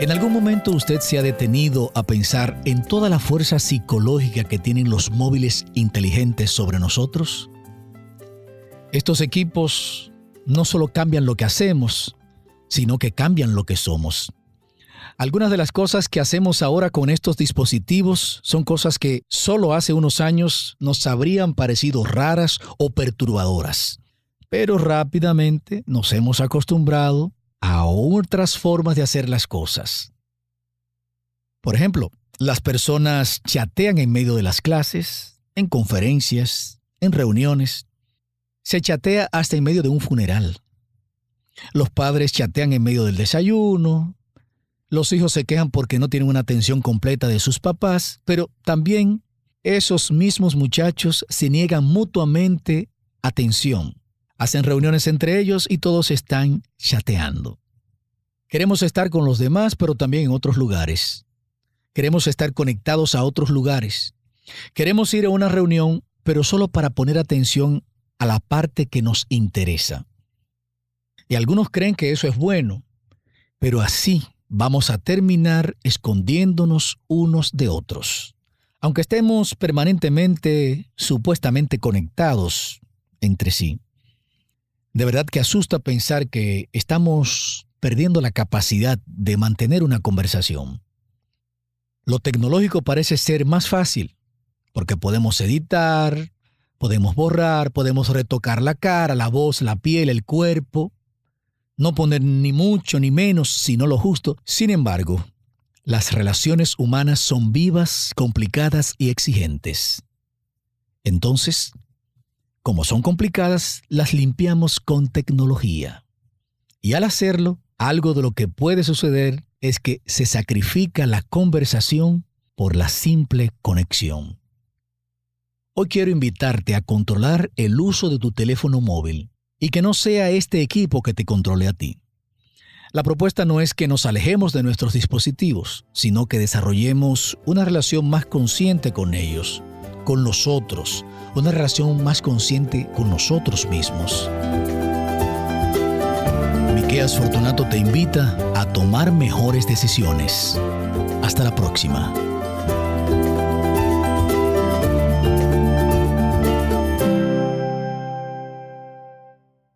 ¿En algún momento usted se ha detenido a pensar en toda la fuerza psicológica que tienen los móviles inteligentes sobre nosotros? Estos equipos no solo cambian lo que hacemos, sino que cambian lo que somos. Algunas de las cosas que hacemos ahora con estos dispositivos son cosas que solo hace unos años nos habrían parecido raras o perturbadoras. Pero rápidamente nos hemos acostumbrado a otras formas de hacer las cosas. Por ejemplo, las personas chatean en medio de las clases, en conferencias, en reuniones. Se chatea hasta en medio de un funeral. Los padres chatean en medio del desayuno. Los hijos se quejan porque no tienen una atención completa de sus papás, pero también esos mismos muchachos se niegan mutuamente atención. Hacen reuniones entre ellos y todos están chateando. Queremos estar con los demás, pero también en otros lugares. Queremos estar conectados a otros lugares. Queremos ir a una reunión, pero solo para poner atención a la parte que nos interesa. Y algunos creen que eso es bueno, pero así vamos a terminar escondiéndonos unos de otros. Aunque estemos permanentemente, supuestamente conectados entre sí. De verdad que asusta pensar que estamos perdiendo la capacidad de mantener una conversación. Lo tecnológico parece ser más fácil, porque podemos editar, podemos borrar, podemos retocar la cara, la voz, la piel, el cuerpo, no poner ni mucho ni menos, sino lo justo. Sin embargo, las relaciones humanas son vivas, complicadas y exigentes. Entonces, como son complicadas, las limpiamos con tecnología. Y al hacerlo, algo de lo que puede suceder es que se sacrifica la conversación por la simple conexión. Hoy quiero invitarte a controlar el uso de tu teléfono móvil y que no sea este equipo que te controle a ti. La propuesta no es que nos alejemos de nuestros dispositivos, sino que desarrollemos una relación más consciente con ellos, con los otros, una relación más consciente con nosotros mismos. Miqueas Fortunato te invita a tomar mejores decisiones. Hasta la próxima.